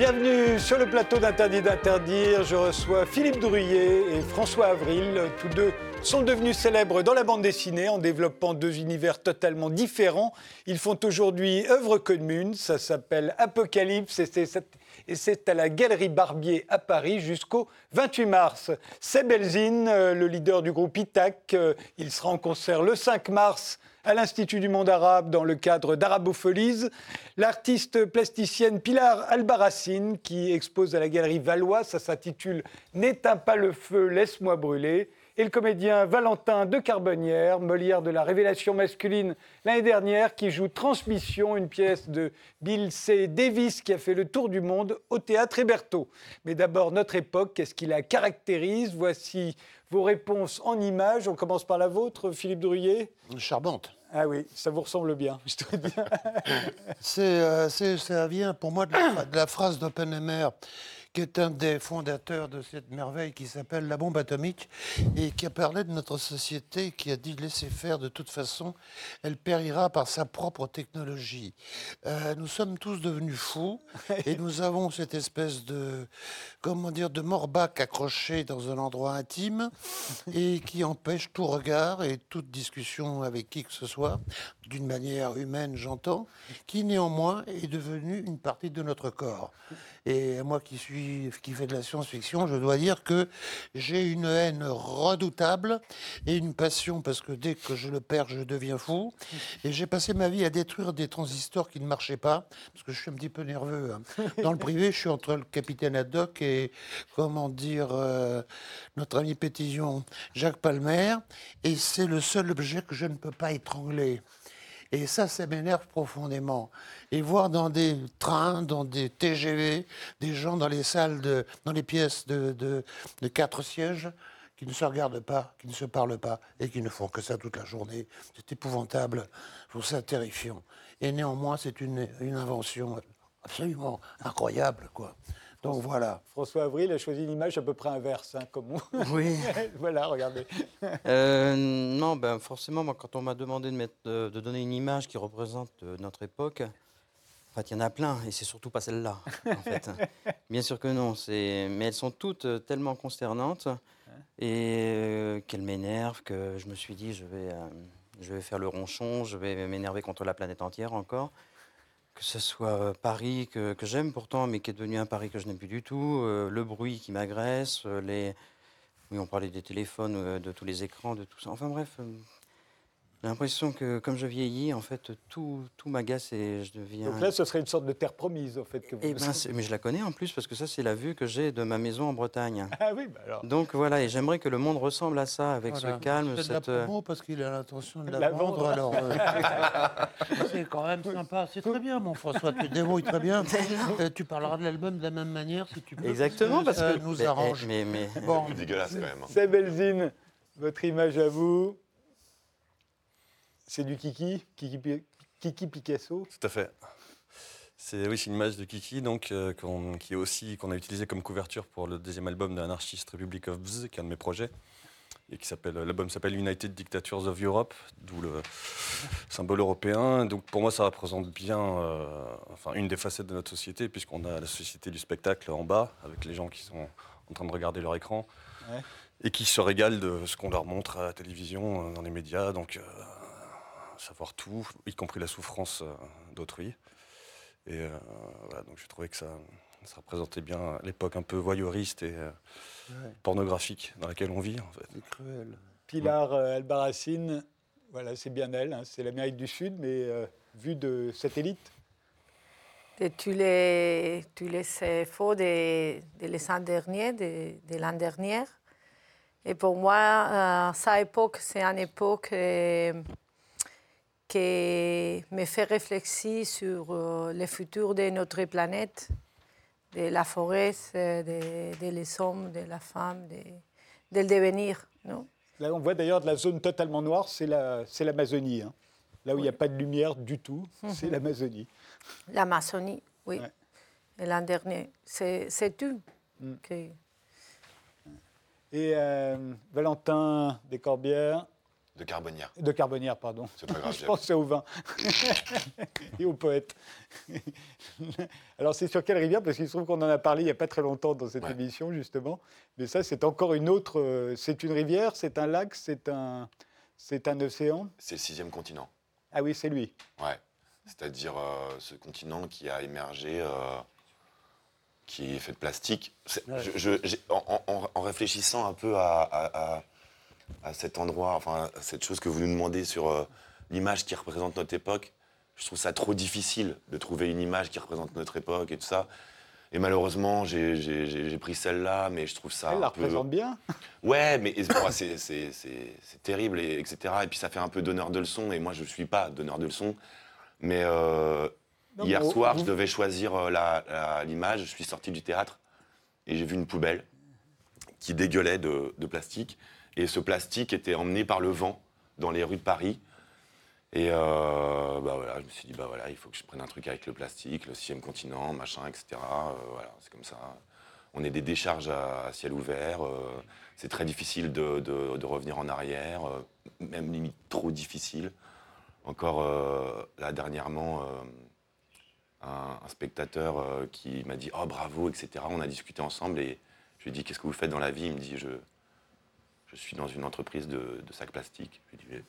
Bienvenue sur le plateau d'Interdit d'interdire. Je reçois Philippe Drouillet et François Avril. Tous deux sont devenus célèbres dans la bande dessinée en développant deux univers totalement différents. Ils font aujourd'hui œuvre commune. Ça s'appelle Apocalypse et c'est à la Galerie Barbier à Paris jusqu'au 28 mars. Seb Elzine, euh, le leader du groupe Itac, euh, il sera en concert le 5 mars à l'Institut du monde arabe dans le cadre d'Arabopholis. L'artiste plasticienne Pilar Albarracine qui expose à la galerie Valois, ça s'intitule N'éteins pas le feu, laisse-moi brûler. Et le comédien Valentin de Carbonnière, Molière de la révélation masculine l'année dernière, qui joue Transmission, une pièce de Bill C. Davis qui a fait le tour du monde au théâtre Héberto. Mais d'abord, notre époque, qu'est-ce qui la caractérise? Voici vos réponses en images. On commence par la vôtre, Philippe Drouillet. Charmante. Ah oui, ça vous ressemble bien, je te dis. Euh, ça vient pour moi de la, de la phrase d'Oppenheimer qui est un des fondateurs de cette merveille qui s'appelle la bombe atomique et qui a parlé de notre société, qui a dit laisser faire de toute façon, elle périra par sa propre technologie. Euh, nous sommes tous devenus fous et nous avons cette espèce de, comment dire, de morbac accroché dans un endroit intime et qui empêche tout regard et toute discussion avec qui que ce soit, d'une manière humaine, j'entends, qui néanmoins est devenu une partie de notre corps. Et moi qui suis qui fait de la science-fiction, je dois dire que j'ai une haine redoutable et une passion parce que dès que je le perds, je deviens fou. Et j'ai passé ma vie à détruire des transistors qui ne marchaient pas parce que je suis un petit peu nerveux. Hein. Dans le privé, je suis entre le capitaine Haddock et comment dire euh, notre ami Pétillon, Jacques Palmer, et c'est le seul objet que je ne peux pas étrangler. Et ça, ça m'énerve profondément. Et voir dans des trains, dans des TGV, des gens dans les salles, dans les pièces de, de, quatre sièges, qui ne se regardent pas, qui ne se parlent pas et qui ne font que ça toute la journée. C'est épouvantable. Je trouve ça terrifiant. Et néanmoins, c'est une, une invention absolument incroyable, quoi. Donc voilà. François Avril a choisi une image à peu près inverse, hein, comme Oui. voilà, regardez. Euh, non, ben forcément, moi, quand on m'a demandé de, mettre, de, donner une image qui représente euh, notre époque, en fait, il y en a plein, et c'est surtout pas celle-là, en fait. Bien sûr que non, mais elles sont toutes euh, tellement consternantes et qu'elles m'énervent que je me suis dit, je vais, je vais faire le ronchon, je vais m'énerver contre la planète entière encore que ce soit euh, Paris que, j'aime pourtant, mais qui est devenu un Paris que je n'aime plus du tout, euh, le bruit qui m'agresse, euh, les... Oui, on parlait des téléphones, de tous les écrans, de tout ça. Enfin bref, j'ai l'impression que comme je vieillis, en fait, tout, tout m'agace et je deviens. Donc là, ce serait une sorte de terre promise, en fait. Que vous... Eh ben, mais je la connais en plus parce que ça, c'est la vue que j'ai de ma maison en Bretagne. Ah oui, bah alors. Donc voilà, et j'aimerais que le monde ressemble à ça, avec ce calme. C'est cette... de la promo parce qu'il a l'intention de la, vendre. Alors, euh, c'est quand même sympa. C'est très bien, mon François. Tu te débrouilles très bien. Euh, tu parleras de l'album de la même manière si tu peux. Exactement, parce que nous arrange. Mais, mais, bon, dégueulasse quand même. Hein. C'est Belzine. Votre image à vous. C'est du Kiki, Kiki, Picasso Tout à fait. C'est oui, une image de Kiki donc euh, qu'on qui est aussi qu'on a utilisé comme couverture pour le deuxième album d'Anarchist Republic of Bz, qui est un de mes projets, et qui s'appelle l'album s'appelle United Dictatures of Europe, d'où le symbole européen. Donc pour moi, ça représente bien, euh, enfin une des facettes de notre société, puisqu'on a la société du spectacle en bas, avec les gens qui sont en train de regarder leur écran. Et qui se régalent de ce qu'on leur montre à la télévision, euh, dans les médias. Donc, savoir tout, y compris la souffrance euh, d'autrui. Et euh, voilà, donc je trouvais que ça, ça représentait bien l'époque un peu voyeuriste et euh, pornographique dans laquelle on vit. En fait. cruel. Pilar Albarracine, voilà, c'est bien elle, hein, c'est l'Amérique du Sud, mais vue de satellite. Et tu les, tu les faux de, de l'an dernier, de, de l'an dernier. Et pour moi, sa époque, c'est une époque qui me fait réfléchir sur euh, le futur de notre planète, de la forêt, de, de les hommes, de la femme, de, de le devenir. Non Là, on voit d'ailleurs de la zone totalement noire, c'est l'Amazonie. Hein. Là où il n'y a pas de lumière du tout, mhm. c'est l'Amazonie. L'Amazonie, oui. Et l'an dernier, c'est tout. Mm. Et euh, Valentin Descorbières, De Carbonnière. De Carbonnière, pardon. C'est pas grave. Je pensais au vin et au poète. Alors, c'est sur quelle rivière? Parce qu'il se trouve qu'on en a parlé il n'y a pas très longtemps dans cette Ouais. émission, justement. Mais ça, c'est encore une autre. euh, C'est une rivière, c'est un lac, c'est un, c'est un océan? C'est le sixième continent. Ah oui, c'est lui. Ouais. C'est-à-dire euh, ce continent qui a émergé, euh, qui est fait de plastique. Ouais. je- en, en- en réfléchissant un peu à, à- à- à cet endroit, enfin, à cette chose que vous nous demandez sur euh, l'image qui représente notre époque, je trouve ça trop difficile de trouver une image qui représente notre époque et tout ça. Et malheureusement, j'ai- pris celle-là, mais je trouve ça. Elle la peu- représente bien. Ouais, mais c'est- terrible, et, etc. Et puis ça fait un peu donneur de leçons, et moi je ne suis pas donneur de leçons. Mais euh, Non, hier mais soir, vous- je devais choisir euh, l'image, je suis sorti du théâtre, et j'ai vu une poubelle qui dégueulait de, de plastique. Et ce plastique était emmené par le vent dans les rues de Paris. Et euh, bah voilà, je me suis dit, bah voilà, il faut que je prenne un truc avec le plastique, le sixième continent, machin, etc. Euh, voilà, c'est comme ça. On est des décharges à, ciel ouvert. euh, c'est très difficile de, revenir en arrière, même limite trop difficile. Encore là dernièrement, un, un spectateur qui m'a dit, oh bravo, etc. On a discuté ensemble et je lui ai dit, qu'est-ce que vous faites dans la vie? Il me dit, je, je suis dans une entreprise de, de sacs plastiques. Je lui ai dit,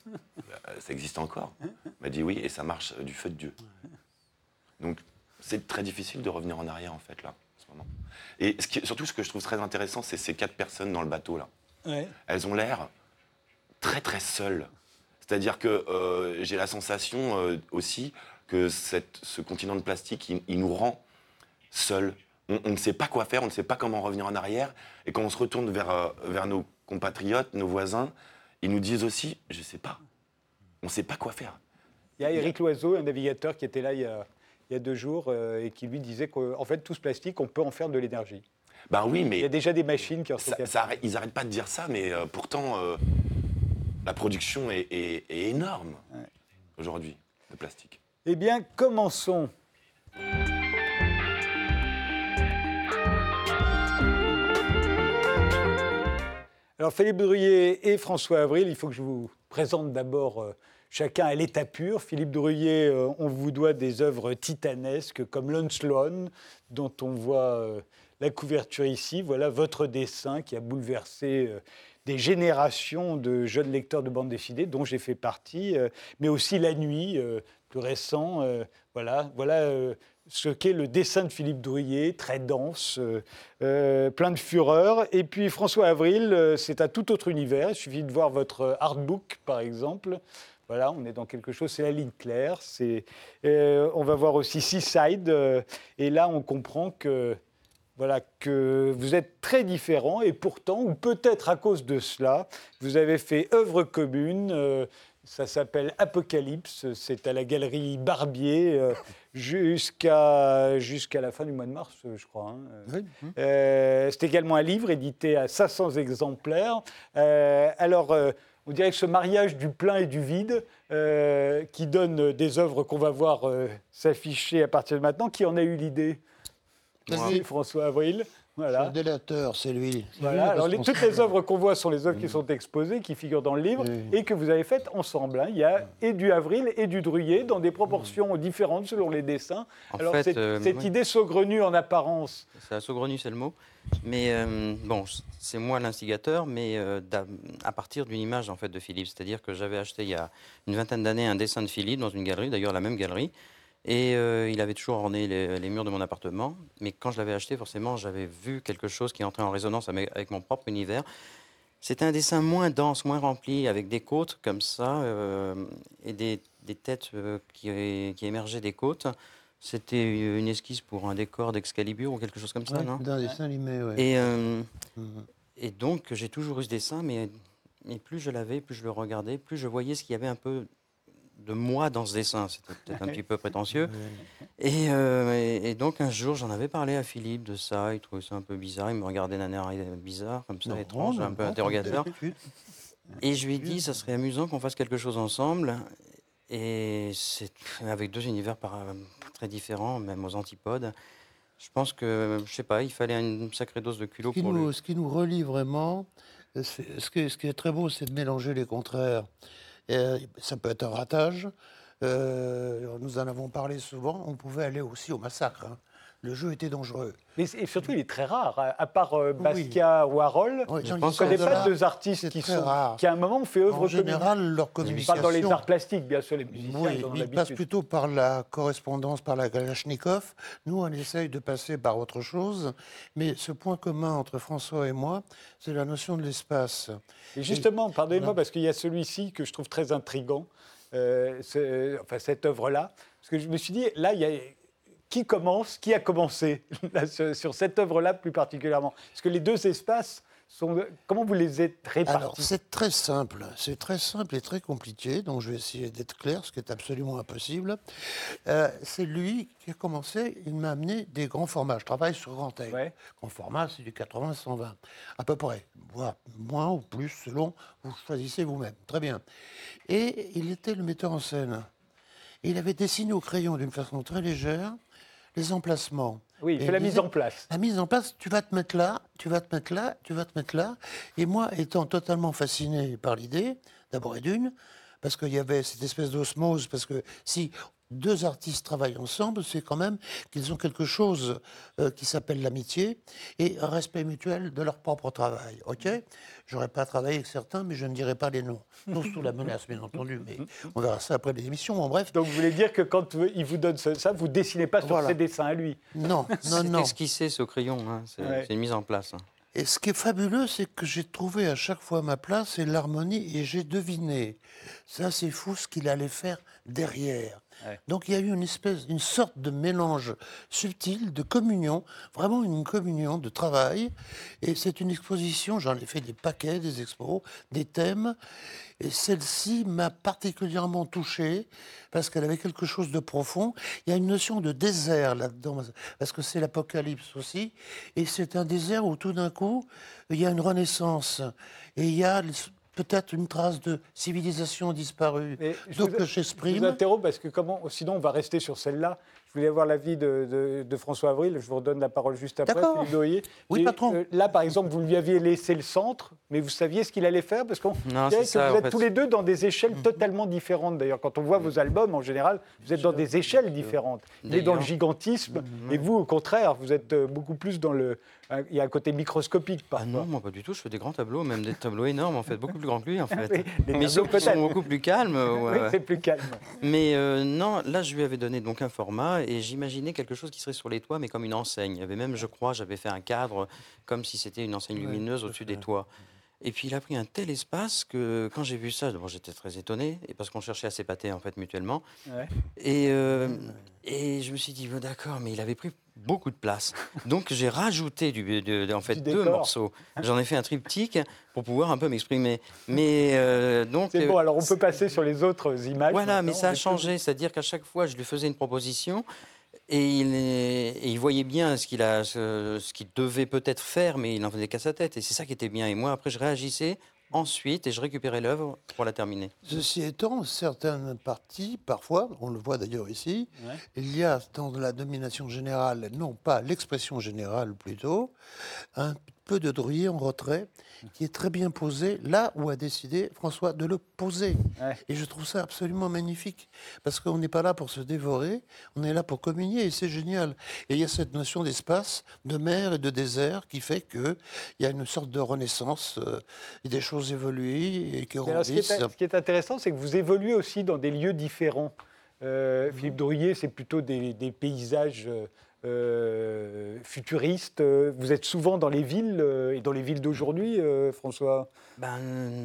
Bah, ça existe encore Il m'a dit oui, et ça marche du feu de Dieu. Donc, c'est très difficile de revenir en arrière, en fait, là, en ce moment. Et ce qui- surtout, ce que je trouve très intéressant, c'est ces quatre personnes dans le bateau, là. Ouais. Elles ont l'air très, très seules. C'est-à-dire que euh, j'ai la sensation euh, aussi que cette- ce continent de plastique, il, il nous rend seuls. On, on ne sait pas quoi faire, on ne sait pas comment revenir en arrière. Et quand on se retourne vers, euh, vers nos compatriotes, nos voisins, ils nous disent aussi, je ne sais pas. On ne sait pas quoi faire. Il y a Éric Loiseau, un navigateur qui était là il y a, il y a deux jours euh, et qui lui disait qu'en fait, tout ce plastique, on peut en faire de l'énergie. Ben oui, Il y a mais déjà des machines qui en sont ça- capables. ça arrête- ils n'arrêtent pas de dire ça, mais euh, pourtant, euh, la production est, est- est énorme aujourd'hui, de plastique. Eh bien, commençons. Alors, Philippe Drouillet et François Avril, il faut que je vous présente d'abord euh, chacun à l'état pur. Philippe Drouillet, euh, on vous doit des œuvres titanesques comme Sloan, dont on voit euh, la couverture ici. Voilà votre dessin qui a bouleversé des générations de jeunes lecteurs de bande dessinée, dont j'ai fait partie, mais aussi La Nuit, plus récent. voilà, voilà ce qu'est le dessin de Philippe Drouillet, très dense, euh, euh, plein de fureur. Et puis François Avril, euh, c'est un tout autre univers. Il suffit de voir votre artbook, par exemple. Voilà, on est dans quelque chose, c'est la ligne claire. On va voir aussi Seaside. et là, on comprend que voilà, que vous êtes très différents et pourtant, ou peut-être à cause de cela, vous avez fait œuvre commune. Ça s'appelle Apocalypse. C'est à la galerie Barbier euh, jusqu'à jusqu'à la fin du mois de mars, je crois. hein. Oui. Euh, c'est également un livre édité à 500 exemplaires. Euh, alors, euh, on dirait que ce mariage du plein et du vide, euh, qui donne des œuvres qu'on va voir euh, s'afficher à partir de maintenant, qui en a eu l'idée? François Avril. C'est Voilà. un délateur, c'est lui. C'est lui Voilà. le Alors, les- toutes les œuvres qu'on voit sont les œuvres qui sont exposées, qui figurent dans le livre Oui. et que vous avez faites ensemble. hein. Il y a et du Avril et du Druillet dans des proportions différentes selon les dessins. En Alors, fait, cette, euh, cette oui. idée saugrenue en apparence, C'est la saugrenue, c'est le mot. Mais euh, bon, c'est moi l'instigateur, mais euh, à partir d'une image en fait de Philippe. C'est-à-dire que j'avais acheté il y a une vingtaine d'années un dessin de Philippe dans une galerie, d'ailleurs la même galerie, et euh, il avait toujours orné les, les murs de mon appartement. Mais quand je l'avais acheté, forcément, j'avais vu quelque chose qui entrait en résonance avec, avec mon propre univers. C'était un dessin moins dense, moins rempli, avec des côtes comme ça, euh, et des, des têtes euh, qui, qui émergeaient des côtes. C'était une esquisse pour un décor d'Excalibur ou quelque chose comme ça, Ouais, non? les dessin animé, ouais. et, Mhm. et donc, j'ai toujours eu ce dessin, mais, mais plus je l'avais, plus je le regardais, plus je voyais ce qu'il y avait un peu de moi dans ce dessin. C'était peut-être un petit peu prétentieux. Et, euh, et- et donc, un jour, j'en avais parlé à Philippe de ça. Il trouvait ça un peu bizarre. Il me regardait d'un air bizarre, comme ça, Non, étrange, non, un peu non, interrogateur. Et je lui ai dit, ça serait amusant qu'on fasse quelque chose ensemble. Et c'est avec deux univers très différents, même aux antipodes. Je pense que, je sais pas, il fallait une sacrée dose de culot Ce qui, pour nous, ce qui nous relie vraiment, qui ce qui est très beau, c'est de mélanger les contraires. Euh, ça peut être un ratage. euh, nous en avons parlé souvent. On pouvait aller aussi au massacre. hein. Le jeu était dangereux. Mais c'est- et surtout, il est très rare. À, à part euh, Basquiat ou Harold, Oui, je ne connais pas deux artistes qui, sont, rare. qui, à un moment, ont fait œuvre En commune. général, leur Je communication. parle dans les arts plastiques, bien sûr, les musiciens. Oui, ils mais ils passent plutôt par la correspondance, par la Kalachnikov. Nous, on essaye de passer par autre chose. Mais ce point commun entre François et moi, c'est la notion de l'espace. Et justement, pardonnez-moi, Voilà. parce qu'il y a celui-ci que je trouve très intrigant, euh, ce- enfin, cette œuvre-là. Parce que je me suis dit, là, il y a. Qui commence Qui a commencé là, sur, cette œuvre-là plus particulièrement? Parce que les deux espaces, sont, comment vous les êtes Alors, répartis c'est très simple. C'est très simple et très compliqué. Donc, je vais essayer d'être clair, ce qui est absolument impossible. Euh, c'est lui qui a commencé. Il m'a amené des grands formats. Je travaille sur grand. Ouais. Grand format, c'est du 80-120, à peu près. Moins ou plus, selon vous choisissez vous-même. Très bien. Et il était le metteur en scène. Il avait dessiné au crayon d'une façon très légère les emplacements. Oui, il fait la mise en place. La mise en place, tu vas te mettre là, tu vas te mettre là, tu vas te mettre là. Et moi, étant totalement fasciné par l'idée, d'abord et d'une, parce qu'il y avait cette espèce d'osmose, parce que si deux artistes travaillent ensemble, c'est quand même qu'ils ont quelque chose euh, qui s'appelle l'amitié et un respect mutuel de leur propre travail. Ok? J'aurais pas travaillé avec certains, mais je ne dirai pas les noms. Non sous la menace, bien entendu, mais on verra ça après les émissions. Bon, bref, Donc vous voulez dire que quand il vous donne ça, vous dessinez pas sur Voilà. ses dessins à lui? Non, non, C'est non. esquissé ce crayon, hein, c'est Ouais. c'est une mise en place. hein. Et ce qui est fabuleux, c'est que j'ai trouvé à chaque fois ma place et l'harmonie, et j'ai deviné. Ça, c'est fou ce qu'il allait faire derrière. Donc il y a eu une espèce, une sorte de mélange subtil, de communion, vraiment une communion de travail. Et c'est une exposition, j'en ai fait des paquets, des expos, des thèmes. Et celle-ci m'a particulièrement touché parce qu'elle avait quelque chose de profond. Il y a une notion de désert là-dedans, parce que c'est l'apocalypse aussi. Et c'est un désert où tout d'un coup, il y a une renaissance. Et il y a peut-être une trace de civilisation disparue. Mais je Donc vous- que Je j'exprime. vous interromps parce que comment, sinon on va rester sur celle-là. Je voulais avoir l'avis de, de- de François Avril. Je vous redonne la parole juste après. D'accord. Philippe Doyer. Oui, patron. euh, là, par exemple, vous lui aviez laissé le centre, mais vous saviez ce qu'il allait faire parce qu'on Non, dirait c'est que ça, vous êtes fait. tous les deux dans des échelles totalement différentes. D'ailleurs, quand on voit vos albums, en général, vous êtes dans des échelles différentes. Il est dans le gigantisme, et vous, au contraire, vous êtes euh, beaucoup plus dans le. Euh, Il y a un côté microscopique Ah parfois. non, moi pas du tout, je fais des grands tableaux, même des tableaux énormes en fait, beaucoup plus grands que lui en fait. Oui, des Mais tableaux ceux qui sont beaucoup plus calmes. ouais, Oui, c'est plus calme. Mais euh, non, là, je lui avais donné donc un format et j'imaginais quelque chose qui serait sur les toits, mais comme une enseigne. Il y avait même, je crois, j'avais fait un cadre comme si c'était une enseigne lumineuse au-dessus des toits. Et puis il a pris un tel espace que quand j'ai vu ça, d'abord j'étais très étonné, et parce qu'on cherchait à s'épater en fait mutuellement. Ouais. Et, euh, et je me suis dit, bon, d'accord, mais il avait pris beaucoup de place. Donc j'ai rajouté du, de- de- en fait deux décor. morceaux. J'en ai fait un triptyque pour pouvoir un peu m'exprimer. Mais euh, donc C'est euh, bon, alors on peut passer sur les autres images. voilà, mais ça a changé. C'est-à-dire qu'à chaque fois, je lui faisais une proposition et il, est- et il voyait bien ce qu'il a, ce, ce qu'il devait peut-être faire, mais il n'en faisait qu'à sa tête. Et c'est ça qui était bien. Et moi, après, je réagissais ensuite et je récupérais l'œuvre pour la terminer. Ceci étant, certaines parties, parfois, on le voit d'ailleurs ici, Ouais. il y a dans la domination générale, non pas l'expression générale plutôt, un peu de drouillet en retrait qui est très bien posé là où a décidé François de le poser. Ouais. Et je trouve ça absolument magnifique parce qu'on n'est pas là pour se dévorer, on est là pour communier et c'est génial. Et il y a cette notion d'espace, de mer et de désert qui fait qu'il y a une sorte de renaissance euh, et des choses évoluées et qui alors, ce, qui est, grandissent. ce qui est intéressant, c'est que vous évoluez aussi dans des lieux différents. Euh. Philippe Drouillet, c'est plutôt des, des paysages euh, futuristes. Euh, Vous êtes souvent dans les villes euh, et dans les villes d'aujourd'hui, euh, François? Ben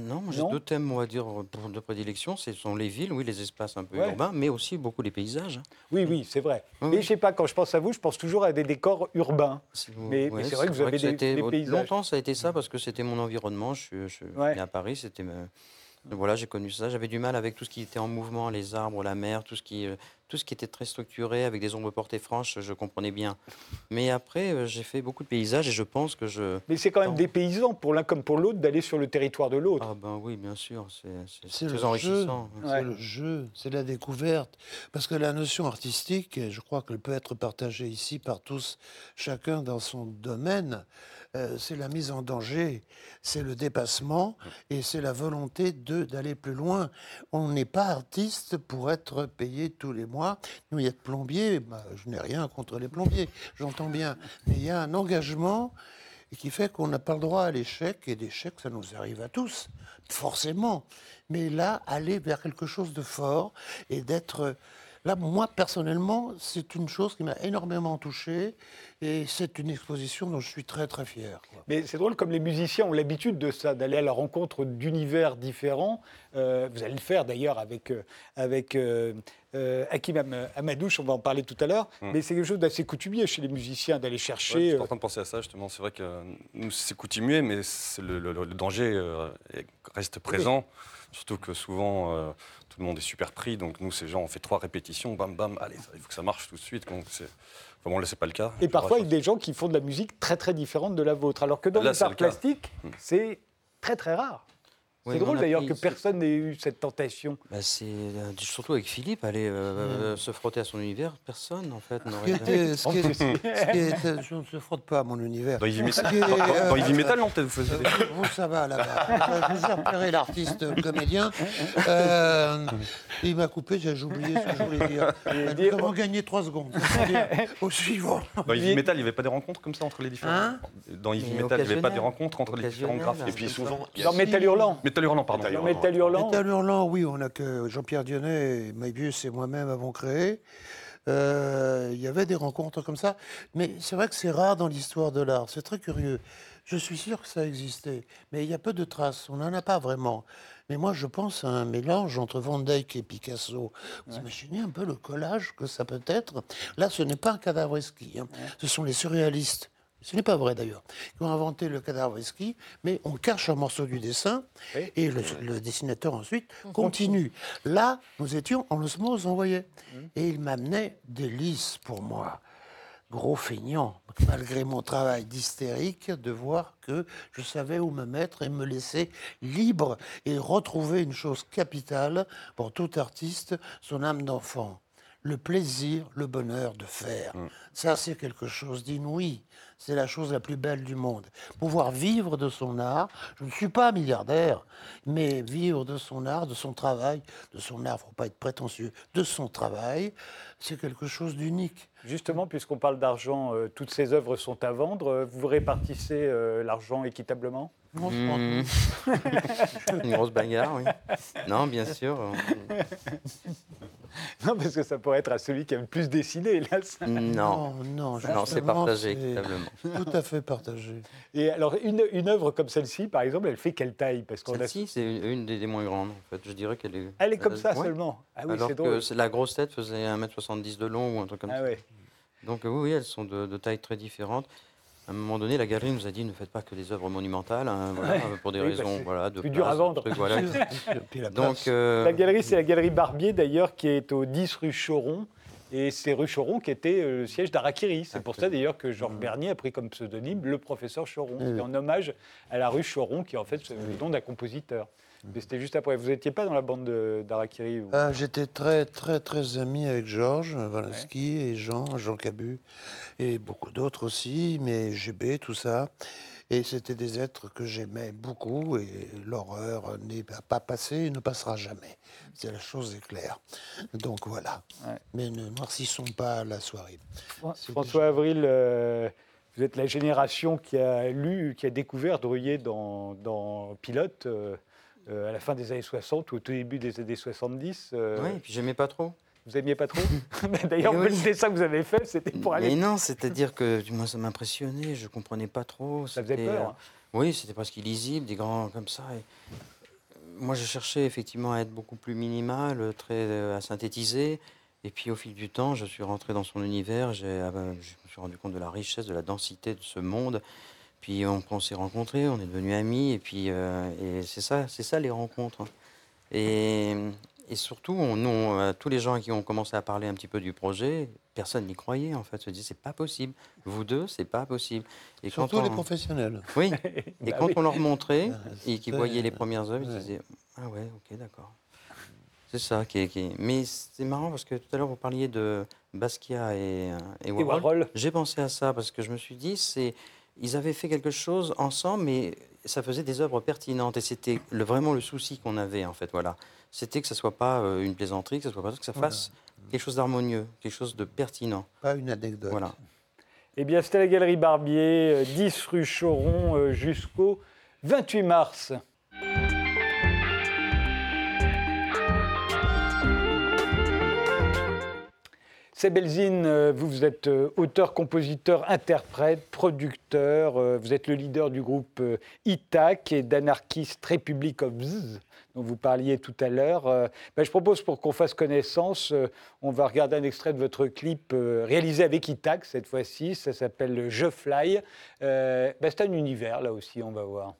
non, j'ai deux thèmes, on va dire, pour, de prédilection. Ce sont les villes, oui, les espaces un peu Ouais. urbains, mais aussi beaucoup les paysages. Oui, oui, c'est vrai. Oui, Mais je sais pas, quand je pense à vous, je pense toujours à des décors urbains. Si vous- Mais- mais c'est vrai que vous avez des- été- des paysages. Longtemps, ça a été ça parce que c'était mon environnement. Je, suis- je suis Ouais. né à Paris, c'était. Voilà, j'ai connu ça. J'avais du mal avec tout ce qui était en mouvement, les arbres, la mer, tout ce qui, euh, tout ce qui était très structuré, avec des ombres portées franches, je comprenais bien. Mais après, euh, j'ai fait beaucoup de paysages et je pense que je. Mais c'est quand même des paysans, pour l'un comme pour l'autre, d'aller sur le territoire de l'autre. Ah ben oui, bien sûr, c'est c'est C'est le très enrichissant. Ouais. C'est le jeu, c'est la découverte. Parce que la notion artistique, je crois qu'elle peut être partagée ici par tous, chacun dans son domaine, euh, c'est la mise en danger, c'est le dépassement et c'est la volonté d'aller plus loin. On n'est pas artiste pour être payé tous les mois. Nous, il y a de plombiers, bah, je n'ai rien contre les plombiers, j'entends bien, mais il y a un engagement qui fait qu'on n'a pas le droit à l'échec, et l'échec, ça nous arrive à tous, forcément. Mais là, aller vers quelque chose de fort et d'être... Là, moi, personnellement, c'est une chose qui m'a énormément touché, et c'est une exposition dont je suis très, très fier. quoi. Mais c'est drôle, comme les musiciens ont l'habitude de ça, d'aller à la rencontre d'univers différents. Euh, vous allez le faire d'ailleurs avec, euh, avec euh, euh, Hakim Am- Amadouche, on va en parler tout à l'heure. Mm. Mais c'est quelque chose d'assez coutumier chez les musiciens, d'aller Ouais, chercher. Euh, en train de penser à ça justement. C'est vrai que nous c'est coutumier, mais c'est le, le- le danger euh, est- reste présent. Surtout que souvent euh, tout le monde est super pris. Donc nous ces gens on fait trois répétitions, bam bam, allez, il faut que ça marche tout de suite. Donc c'est enfin, bon là c'est pas le cas. Et parfois avec des gens qui font de la musique très très différente de la vôtre. Alors que dans Là, les arts le plastiques, Mm. c'est très très rare. Oui, c'est drôle d'ailleurs que personne n'ait eu cette tentation. Bah, c'est euh, surtout avec Philippe, aller euh, euh, se frotter à son univers, personne en fait Ce qui était- ce qui est- ce qui est- je ne se frotte pas à mon univers. Dans Heavy, Metal- euh, Metal, non, vous Vous, ça va là-bas. Je vous ai repéré l'artiste euh, comédien. Euh, il m'a coupé, j'ai oublié ce que je voulais dire. Euh, Nous avons gagné trois secondes. C'est-à-dire Au suivant. Dans Heavy Metal, il n'y avait pas des rencontres comme ça entre les différents. Hein? Dans Heavy Metal, il n'y avait pas des rencontres entre les différents graphes. Et puis souvent, Dans Métal Hurlant. Metal Hurlant, pardon. Metal Dans Hurlant. Métal Hurlant. Métal Hurlant, oui, on a que Jean-Pierre Dionnet, Maïbius et moi-même avons créé. Euh, Il y avait des rencontres comme ça, mais c'est vrai que c'est rare dans l'histoire de l'art. C'est très curieux. Je suis sûr que ça existait, mais il y a peu de traces. On n'en a pas vraiment. Mais moi, je pense à un mélange entre Van Dyck et Picasso. Vous imaginez un peu le collage que ça peut être Là, ce n'est pas un cadavre ski. hein. Ce sont les surréalistes. Ce n'est pas vrai d'ailleurs. Qui ont inventé le cadavre ski, mais on cache un morceau du dessin Oui. et le, le dessinateur ensuite continue. Là, nous étions en osmose, on voyait. Et il m'amenait des lys pour moi. Gros feignant, malgré mon travail d'hystérique, de voir que je savais où me mettre et me laisser libre et retrouver une chose capitale pour tout artiste, son âme d'enfant. Le plaisir, le bonheur de faire. Ça, c'est quelque chose d'inouï. C'est la chose la plus belle du monde. Pouvoir vivre de son art. Je ne suis pas milliardaire, mais vivre de son art, de son travail, de son art, faut pas être prétentieux, de son travail, c'est quelque chose d'unique. Justement, puisqu'on parle d'argent, euh, toutes ces œuvres sont à vendre. Euh, Vous répartissez euh, l'argent équitablement? Non, Mmh. Une grosse bagarre, oui. Non, bien sûr. Non, parce que ça pourrait être à celui qui a le plus dessiné, hélas. Non, non, non, non, c'est partagé c'est équitablement. Tout à fait partagé. Et alors, une, une œuvre comme celle-ci, par exemple, elle fait quelle taille? Parce qu'on a... Celle-ci, c'est une une des, des moins grandes, en fait. Je dirais qu'elle est. Elle est comme ça Ouais. seulement. Ah oui, Alors que la grosse tête faisait 1m70 de long ou un truc comme Ah ça. ouais. Donc euh, oui, oui, elles sont de, de tailles très différentes. À un moment donné, la galerie nous a dit ne faites pas que des œuvres monumentales, hein, voilà, Ouais. pour des Oui, raisons voilà, de plus dur à vendre. voilà. La Donc, euh, La galerie, c'est la galerie Barbier, d'ailleurs, qui est au 10 rue Choron. Et c'est rue Choron qui était euh, le siège d'Arakiri. C'est pour ça, d'ailleurs, que Georges Bernier a pris comme pseudonyme le professeur Choron. Oui. C'est en hommage à la rue Choron, qui est en fait le nom d'un compositeur. Mais c'était juste après. Vous n'étiez pas dans la bande de- d'Arakiri Ah, J'étais très, très, très ami avec Georges Walensky et Jean, Jean Cabu, et beaucoup d'autres aussi, mais GB, tout ça. Et c'était des êtres que j'aimais beaucoup, et l'horreur n'est pas passée et ne passera jamais. C'est la chose est claire. Donc voilà. Ouais. Mais ne noircissons pas la soirée. François Avril, euh, vous êtes la génération qui a lu, qui a découvert Druyer dans, dans Pilote euh, à la fin des années 60 ou au tout début des années 70. euh, oui, et puis j'aimais pas trop. Vous aimiez pas trop Mais D'ailleurs, oui. le dessin que vous avez fait, c'était pour aller. Mais non, c'est-à-dire que moi ça m'impressionnait, je comprenais pas trop. Ça faisait c'était, peur. euh, oui, c'était presque illisible, des grands comme ça. et, euh, moi, je cherchais effectivement à être beaucoup plus minimal, euh, très euh, à synthétiser. Et puis au fil du temps, je suis rentré dans son univers. J'ai, ah ben, je me suis rendu compte de la richesse, de la densité de ce monde. Puis on, on s'est rencontrés, on est devenus amis. Et puis euh, et c'est ça, c'est ça les rencontres. hein. Et, et surtout, on, nous, on, euh, tous les gens qui ont commencé à parler un petit peu du projet, personne n'y croyait en fait. Se dit c'est pas possible. Vous deux, c'est pas possible. Et Surtout quand les professionnels. Oui. Et Bah quand oui. on leur montrait Ah, et qu'ils voyaient les premières œuvres, ouais. ils disaient ah ouais, ok, d'accord. C'est ça qui est, qui est- Mais c'est marrant parce que tout à l'heure vous parliez de Basquiat et, euh, et Et Warhol. Warhol. J'ai pensé à ça parce que je me suis dit, c'est, ils avaient fait quelque chose ensemble, mais ça faisait des œuvres pertinentes. Et c'était le, vraiment le souci qu'on avait, en fait. Voilà. C'était que ça soit pas euh, une plaisanterie, que ça soit pas que ça fasse quelque chose d'harmonieux, quelque chose de pertinent. Pas une anecdote. Voilà. Eh bien, c'était la Galerie Barbier, euh, 10 rue Choron euh, jusqu'au 28 mars. C'est Belzine, euh, vous, êtes euh, auteur, compositeur, interprète, producteur. euh, Vous êtes le leader du groupe ITAC et d'Anarchist Republic of Bzz, dont vous parliez tout à l'heure. Ben, je propose pour qu'on fasse connaissance, on va regarder un extrait de votre clip réalisé avec ITAC cette fois-ci. Ça s'appelle Je Fly. Ben, c'est un univers là aussi, on va voir.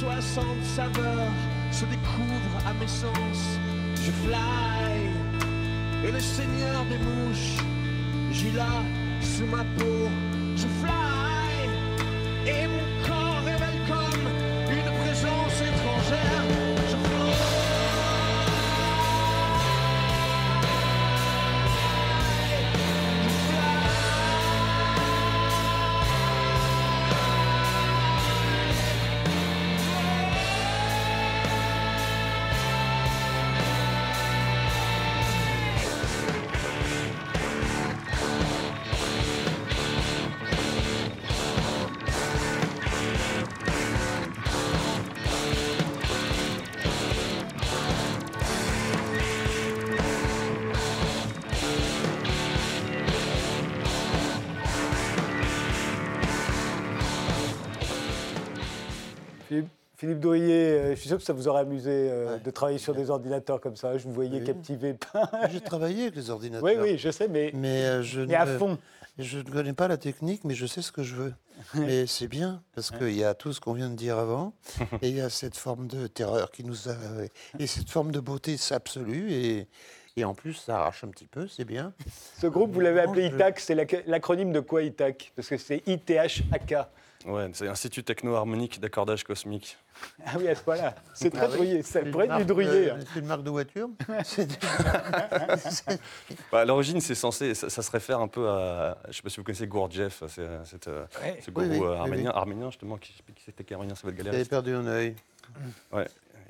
560 saveurs se découvrent à mes sens. Je fly et le seigneur des mouches j'y là sous ma peau. Je fly et Philippe, Doyer, euh, je suis sûr que ça vous aurait amusé euh, Ouais. de travailler sur des ordinateurs comme ça. Je vous voyais Oui. captivé. J'ai travaillé avec les ordinateurs. oui, oui, je sais, mais, Mais euh, je, mais à ne, fond. je ne connais pas la technique, mais je sais ce que je veux. Et c'est bien, parce qu'il y a tout ce qu'on vient de dire avant, et il y a cette forme de terreur qui nous a... Et cette forme de beauté absolue, et, et en plus, ça arrache un petit peu, c'est bien. Ce groupe, vous l'avez appelé ITAC, c'est l'ac- l'acronyme de quoi ITAC Parce que c'est ITHAK. Ouais, c'est Institut Techno-Harmonique d'accordage cosmique. Ah oui, à ce point-là. C'est très Ah oui. drouillé, ça C'est une pourrait être du marque, drouillé. euh, hein. C'est une marque de voiture C'est- c'est- Bah, à l'origine, c'est censé, ça, ça se réfère un peu à, je ne sais pas si vous connaissez Gurdjieff, c'est cet, euh, Ouais. ce Oui, gourou oui, euh, oui, arménien, oui. arménien justement, qui, je sais plus qui c'était qui est arménien, ça va être J'avais galère. perdu un œil.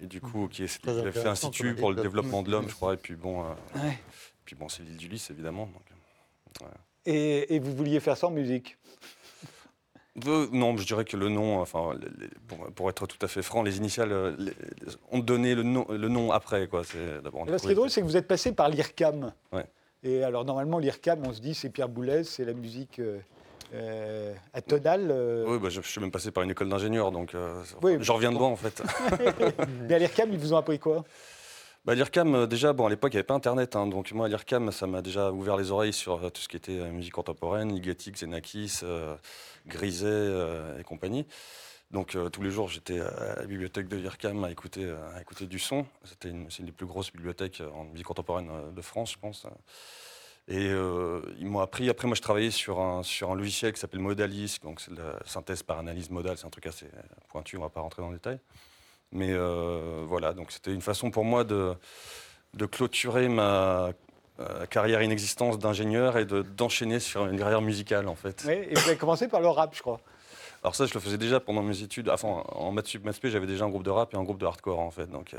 Et du coup, qui est, Très a fait intéressant institut comme pour le anecdote. développement de l'homme, je crois. Et puis bon, euh, Ouais. puis bon, c'est l'île d'Ulysse évidemment. donc, Et, et vous vouliez faire ça en musique? Euh, non, je dirais que le nom, enfin, pour, pour être tout à fait franc, les initiales euh, les- ont donné le nom, le nom après. Quoi. C'est, d'abord, Ce qui est drôle, c'est que vous êtes passé par l'IRCAM. Ouais. Et alors, normalement, l'IRCAM, on se dit, c'est Pierre Boulez, c'est la musique euh, euh, atonale. euh. Oui, bah, je, je suis même passé par une école d'ingénieur, donc euh, Oui, j'en reviens de bon. loin en fait. Mais à l'IRCAM, ils vous ont appris quoi? Bah, L'IRCAM, euh, déjà, bon, à l'époque, il n'y avait pas Internet. hein, donc, moi, l'IRCAM, ça m'a déjà ouvert les oreilles sur euh, tout ce qui était euh, musique contemporaine, Ligatic, Xenakis, euh, Griset et compagnie. Donc, tous les jours, j'étais à la bibliothèque de l'IRCAM à écouter, écouter du son. C'était une, des plus grosses bibliothèques en musique contemporaine de France, je pense. Et ils m'ont appris. Après, moi, je travaillais sur un, sur un logiciel qui s'appelle Modalis. Donc, c'est la synthèse par analyse modale. C'est un truc assez pointu. On ne va pas rentrer dans le détail. Mais euh, voilà, donc c'était une façon pour moi de, de clôturer ma euh, carrière inexistence d'ingénieur et de- d'enchaîner sur une carrière musicale, en fait. Oui, et vous avez commencé par le rap, je crois. Alors ça, je le faisais déjà pendant mes études. Enfin, en maths sup, maths j'avais déjà un groupe de rap et un groupe de hardcore, en fait. Donc, euh,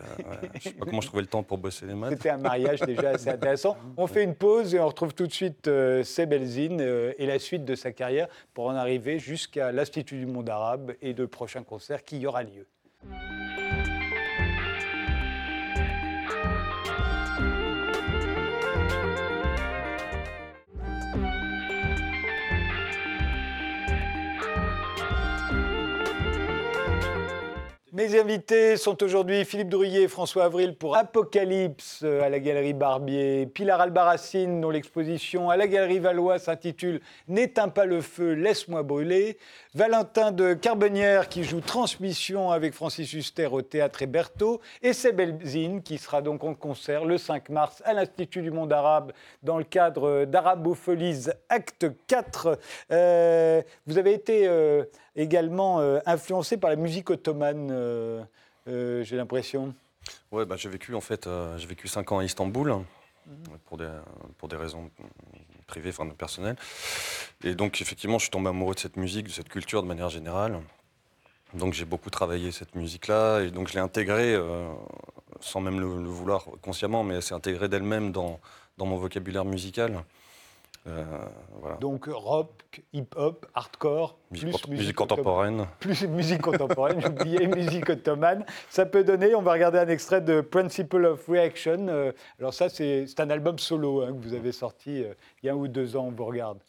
je sais pas comment je trouvais le temps pour bosser les maths. C'était un mariage déjà assez intéressant. On fait une pause et on retrouve tout de suite euh, Seb Elzine euh, et la suite de sa carrière pour en arriver jusqu'à l'Institut du monde arabe et de prochains concerts qui y aura lieu. Mes invités sont aujourd'hui Philippe Drouillet et François Avril pour Apocalypse euh, à la Galerie Barbier, Pilar Albarracine dont l'exposition à la Galerie Valois s'intitule N'éteins pas le feu, laisse-moi brûler, Valentin de Carbonnière qui joue Transmission avec Francis Huster au Théâtre Héberto et Seb Elzine qui sera donc en concert le 5 mars à l'Institut du monde arabe dans le cadre d'Arabopholies Acte 4. Euh, vous avez été euh, également euh, influencé par la musique ottomane, euh, euh, j'ai l'impression. Ouais, bah, j'ai vécu en fait, j'ai vécu cinq ans à Istanbul pour des pour des raisons privées, enfin personnelles. Et donc effectivement, je suis tombé amoureux de cette musique, de cette culture de manière générale. Donc j'ai beaucoup travaillé cette musique-là et donc je l'ai intégrée sans même le, le vouloir consciemment, mais elle s'est intégrée d'elle-même dans dans mon vocabulaire musical. Euh, voilà. Donc rock, hip-hop, hardcore, Musique, plus musique, contemporaine. plus musique contemporaine, j'oubliais musique ottomane. Ça peut donner, on va regarder un extrait de Principle of Reaction. Euh, alors ça, c'est c'est un album solo hein, que vous avez sorti euh, il y a un ou deux ans, on vous regarde.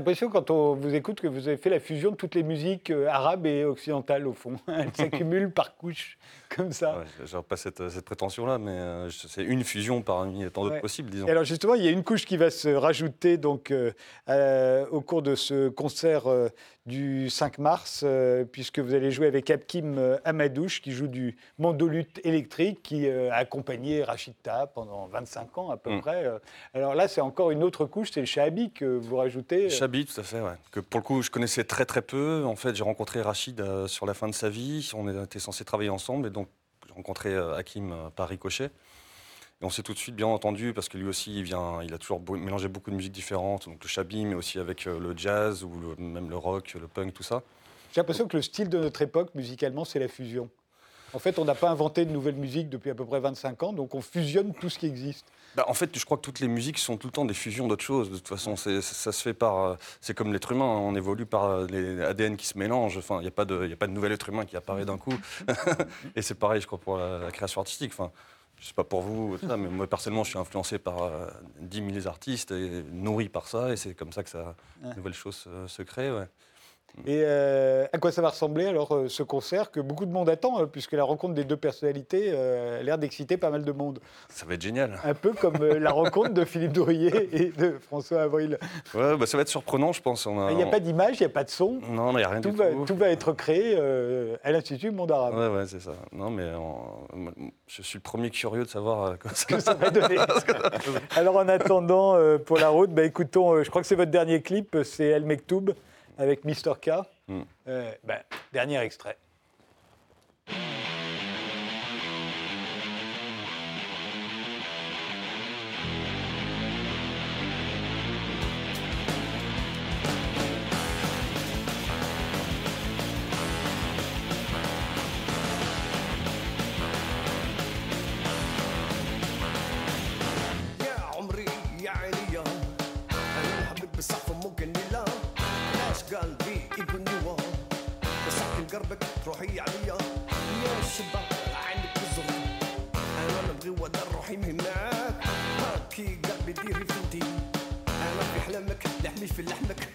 L'impression, quand on vous écoute, que vous avez fait la fusion de toutes les musiques euh, arabes et occidentales, au fond. Elles s'accumulent par couches, comme ça. Ouais, pas cette, cette prétention-là, mais euh, c'est une fusion parmi tant d'autres Ouais. possibles, disons. Et alors justement, il y a une couche qui va se rajouter donc, euh, euh, au cours de ce concert euh, du 5 mars, euh, puisque vous allez jouer avec Abkim euh, Amadouche, qui joue du mandolute électrique, qui euh, a accompagné Rachida pendant 25 ans à peu Mm. près. euh. Alors là, c'est encore une autre couche, c'est le shahabi que vous rajoutez. euh. Chabi, tout à fait, ouais. Que pour le coup, je connaissais très très peu. En fait, j'ai rencontré Rachid euh, sur la fin de sa vie. On était censés travailler ensemble et donc rencontré euh, Hakim euh, par ricochet. Et on s'est tout de suite bien entendu parce que lui aussi, il, vient, il a toujours mélangé beaucoup de musiques différentes, donc le Chabi, mais aussi avec euh, le jazz ou même le rock, le punk, tout ça. J'ai l'impression que le style de notre époque, musicalement, c'est la fusion. En fait, on n'a pas inventé de nouvelle musique depuis à peu près 25 ans, donc on fusionne tout ce qui existe. Bah, en fait, je crois que toutes les musiques sont tout le temps des fusions d'autres choses. De toute façon, c'est- ça se fait par. euh, C'est comme l'être humain, on évolue par euh, les ADN qui se mélangent. Enfin, il n'y a, pas de- y a pas de nouvel être humain qui apparaît d'un coup. Et c'est pareil, je crois, pour la, la création artistique. Enfin, je sais pas pour vous, ça, mais moi personnellement, je suis influencé par euh, 10 000 artistes et nourri par ça, et c'est comme ça que ça, Ouais. nouvelle chose euh, se crée. Ouais. Et euh, à quoi ça va ressembler alors euh, ce concert que beaucoup de monde attend, euh, puisque la rencontre des deux personnalités euh, a l'air d'exciter pas mal de monde. Ça va être génial. Un peu comme la rencontre de Philippe Drouillet et de François Avril. Ouais, bah, ça va être surprenant, je pense. Il n'y a pas d'image, il n'y a pas de son. Non, il n'y a rien Tout du va, tout. tout va être créé à l'Institut Monde Arabe. Ouais, ouais, c'est ça. Non, mais je suis le premier curieux de savoir ça- que ça va donner. Alors en attendant, pour la route, bah, écoutons, je crois que c'est votre dernier clip, c'est El Mektoub avec Mr. K. Mm. Euh, bah, dernier extrait. تروحي عليا؟ يا شباب عينك بزر أنا نبغي روحي من هناك. هاكي قلبي ديري فيدي أنا في حلمك لحمي في لحمك.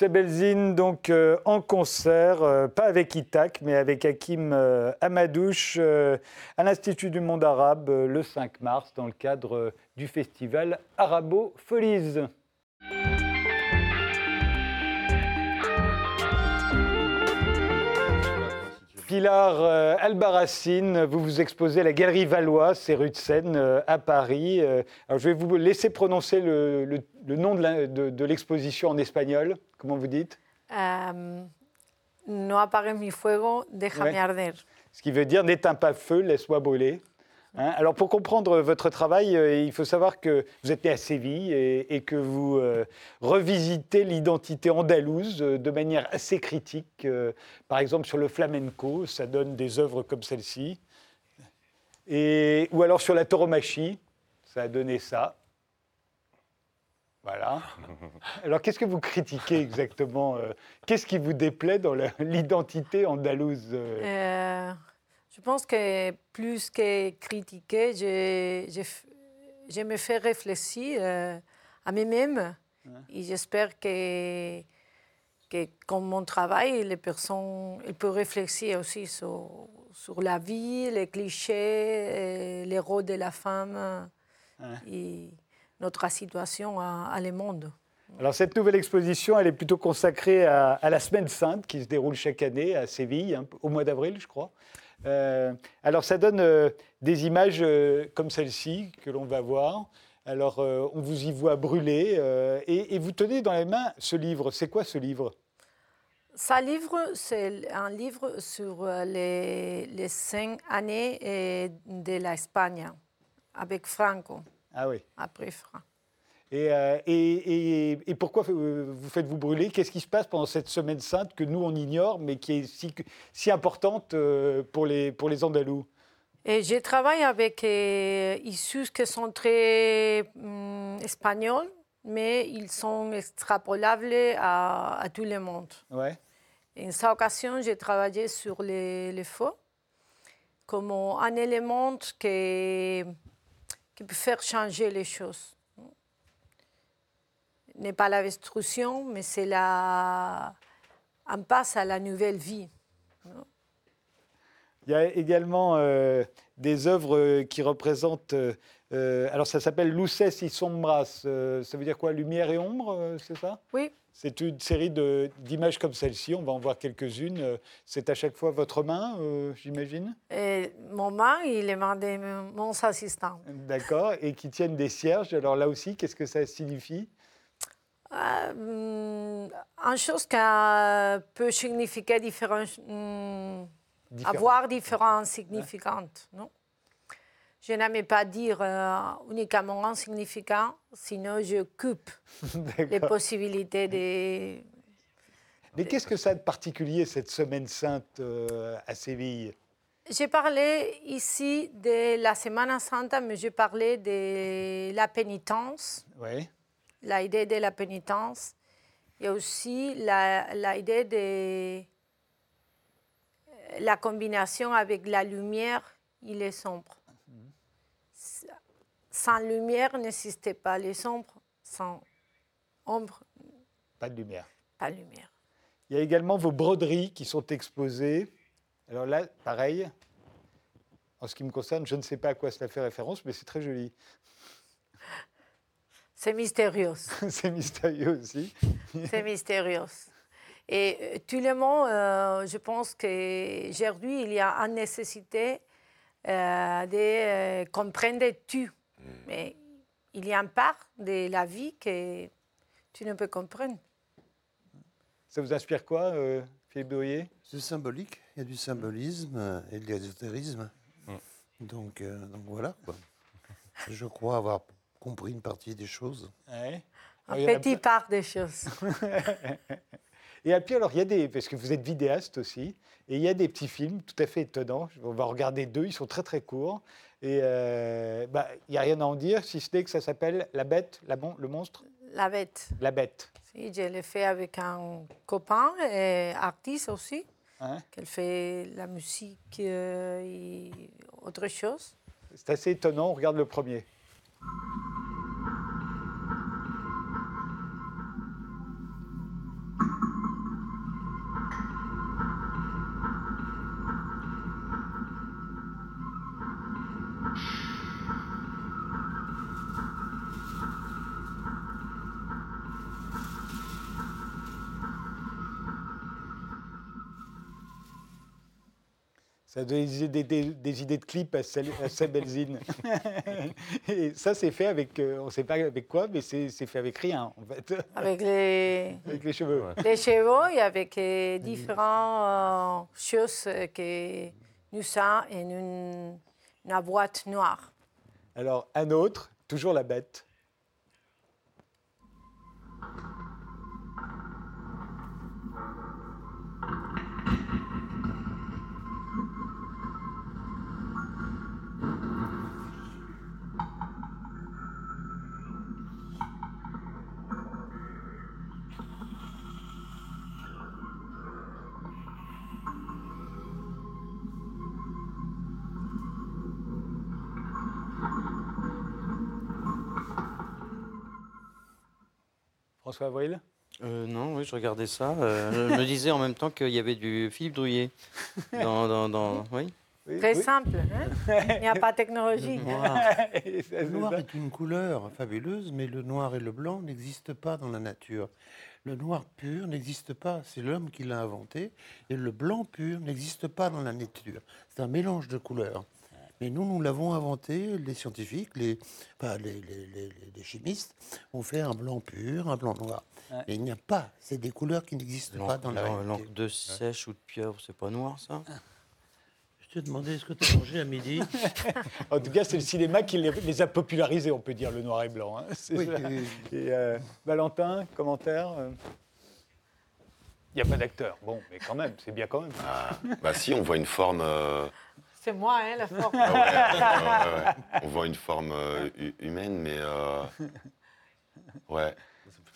Sebelzine, donc euh, en concert, euh, pas avec Itak, mais avec Hakim euh, Amadouche à l'Institut du Monde Arabe le 5 mars dans le cadre du festival Arabo Folies. Pilar euh, vous vous exposez à la Galerie Valois, c'est rue de Seine, à Paris. Je vais vous laisser prononcer le, nom de l'exposition en espagnol. Comment vous dites? Euh, no apagues mi fuego, déjame Ouais. arder. Ce qui veut dire n'éteins pas le feu, laisse-moi brûler. Hein, alors pour comprendre votre travail, euh, il faut savoir que vous êtes né à Séville et, et que vous euh, revisitez l'identité andalouse euh, de manière assez critique. euh, par exemple sur le flamenco, ça donne des œuvres comme celle-ci. Et, ou alors sur la tauromachie, ça a donné ça. Voilà. Alors qu'est-ce que vous critiquez exactement euh, Qu'est-ce qui vous déplaît dans l'identité andalouse euh? Euh, je pense que plus que critiquer, je, je, f- je me fais réfléchir à moi-même. Et j'espère que, que, comme mon travail, les personnes elles peuvent réfléchir aussi sur, sur la vie, les clichés, les rôles de la femme et notre situation à, à le monde. Alors cette nouvelle exposition, elle est plutôt consacrée à, à la Semaine Sainte qui se déroule chaque année à Séville, hein, au mois d'avril, je crois. Euh, alors ça donne euh, des images euh, comme celle-ci que l'on va voir. Alors on vous y voit brûler et, et vous tenez dans les mains ce livre. C'est quoi ce livre? Ce livre, c'est un livre sur les, les cinq années de l'Espagne, avec Franco, Ah oui. après Franco. Et, euh, et- et- et pourquoi euh, vous faites-vous brûler? Qu'est-ce qui se passe pendant cette Semaine Sainte que nous on ignore, mais qui est si, si importante euh, pour les, pour les Andalous? Et je travaille avec euh, issus qui sont très hum, espagnols, mais ils sont extrapolables à, à tout le monde. Ouais. En cette occasion, j'ai travaillé sur les, les feux comme un élément qui, qui peut faire changer les choses. Ce n'est pas la destruction, mais c'est la... passe à la nouvelle vie. Il y a également euh, des œuvres euh, qui représentent. Euh, alors, ça s'appelle Luces y Sombras. euh, ça veut dire quoi Lumière et ombre, euh, c'est ça? Oui, C'est une série d'images comme celle-ci. On va en voir quelques-unes. C'est à chaque fois votre main, j'imagine? Et mon main, il est main de mon assistant. D'accord. Et qui tiennent des cierges. Alors là aussi, qu'est-ce que ça signifie? Une chose qui peut signifier différents, Différents. avoir différents significants. Non? Je n'aime pas dire euh, uniquement un significant, sinon je coupe les possibilités de... Mais qu'est-ce que ça a de particulier, cette semaine sainte euh, à Séville? J'ai parlé ici de la Semana Santa, mais je parlais de la pénitence, Oui. l'idée de la pénitence, et aussi l'idée de la combinaison avec la lumière et les sombres. Sans lumière n'existait pas les ombres, sans ombre, Pas de lumière. pas lumière. Il y a également vos broderies qui sont exposées. Alors là, pareil, en ce qui me concerne, je ne sais pas à quoi cela fait référence, mais c'est très joli. C'est mystérieux. c'est mystérieux aussi. C'est mystérieux. Et euh, tout le monde, euh, je pense qu'aujourd'hui, il y a une nécessité euh, de euh, comprendre tout. Mais il y a une part de la vie que tu ne peux comprendre. Ça vous inspire quoi, euh, Philippe Dourier C'est symbolique, il y a du symbolisme et de l'ésotérisme. Donc, euh, donc voilà. quoi. Je crois avoir compris une partie des choses. Ouais. Un Alors, il y en a petit part des choses. Et puis, alors, il y a des. Parce que vous êtes vidéaste aussi, et il y a des petits films tout à fait étonnants. On va regarder deux, ils sont très très courts. Et euh, bah, il n'y a rien à en dire, si ce n'est que ça s'appelle La Bête, la mon- le monstre La bête. La Bête. Si, je l'ai fait avec un copain et artiste aussi, Hein? qui fait la musique euh, et autre chose. C'est assez étonnant, on regarde le premier. Ça donne des, idées- des- des idées de clips à Seb à Seb Elzine. Et ça, c'est fait avec, euh, on ne sait pas avec quoi, mais c'est fait avec rien, en fait, Avec les, avec les cheveux. les chevaux et avec euh, différentes euh, choses que nous sommes en une, une boîte noire. Alors, un autre, toujours la bête. François Avril Euh, non, oui, je regardais ça. euh, je me disais en même temps qu'il y avait du Philippe Drouillet. Dans, dans, dans- oui. Oui, Très oui. simple, hein? il n'y a pas de technologie. Noir. Et ça, Le noir est une couleur fabuleuse, mais le noir et le blanc n'existent pas dans la nature. Le noir pur n'existe pas, c'est l'homme qui l'a inventé, et le blanc pur n'existe pas dans la nature. C'est un mélange de couleurs. Mais nous, nous l'avons inventé, les scientifiques, les, pas les, les- les- chimistes, ont fait un blanc pur, un blanc noir. Ouais. Mais il n'y a pas, c'est des couleurs qui n'existent pas dans la réalité. l'encre de sèche ou de pieuvre, c'est pas noir ça? Je t'ai demandé, est-ce que tu as mangé à midi? En tout cas, c'est le cinéma qui les, les a popularisés, on peut dire, le noir et blanc. hein. C'est Oui, ça. oui, oui. Et, euh, Valentin, commentaire euh? Il n'y a pas d'acteur. Bon, mais quand même, c'est bien quand même. Ah, bah si, on voit une forme. euh, C'est moi, hein, la forme. ah ouais, ouais, ouais, ouais. On voit une forme euh, hu- humaine, mais. euh, ouais.